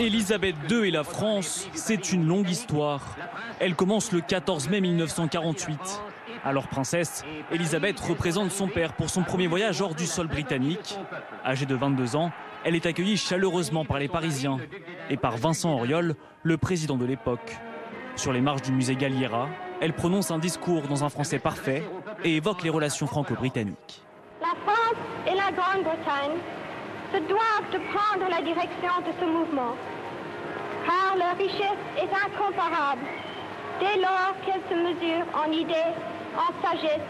Élisabeth II et la France, c'est une longue histoire. Elle commence le 14 mai 1948. Alors princesse, Elisabeth représente son père pour son premier voyage hors du sol britannique. Âgée de 22 ans, elle est accueillie chaleureusement par les Parisiens et par Vincent Auriol, le président de l'époque. Sur les marches du musée Galliera, elle prononce un discours dans un français parfait et évoque les relations franco-britanniques. La France et la Grande-Bretagne se doivent de prendre la direction de ce mouvement, car leur richesse est incomparable dès lors qu'elle se mesure en idées, en sagesse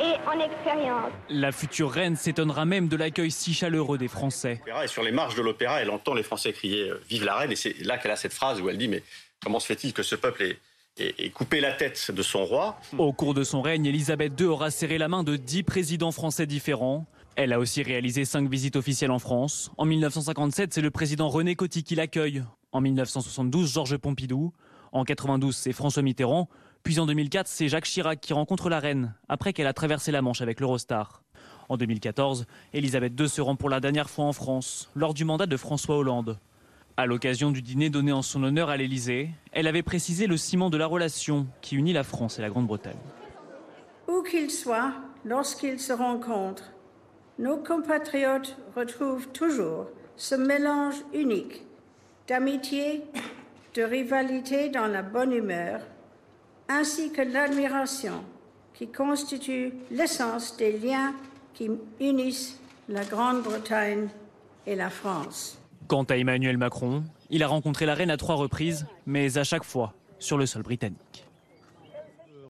et en expérience. La future reine s'étonnera même de l'accueil si chaleureux des Français. Et sur les marches de l'opéra, elle entend les Français crier euh, Vive la reine !» Et c'est là qu'elle a cette phrase où elle dit « Mais comment se fait-il que ce peuple ait, ait coupé la tête de son roi ?» Au cours de son règne, Elisabeth II aura serré la main de dix présidents français différents. Elle a aussi réalisé cinq visites officielles en France. En 1957, c'est le président René Coty qui l'accueille. En 1972, Georges Pompidou. En 92, c'est François Mitterrand. Puis en 2004, c'est Jacques Chirac qui rencontre la reine après qu'elle a traversé la Manche avec l'Eurostar. En 2014, Elisabeth II se rend pour la dernière fois en France, lors du mandat de François Hollande. À l'occasion du dîner donné en son honneur à l'Élysée, elle avait précisé le ciment de la relation qui unit la France et la Grande-Bretagne. Où qu'ils soient, lorsqu'ils se rencontrent, nos compatriotes retrouvent toujours ce mélange unique d'amitié, de rivalité dans la bonne humeur, ainsi que l'admiration qui constitue l'essence des liens qui unissent la Grande-Bretagne et la France. Quant à Emmanuel Macron, il a rencontré la reine à trois reprises, mais à chaque fois sur le sol britannique.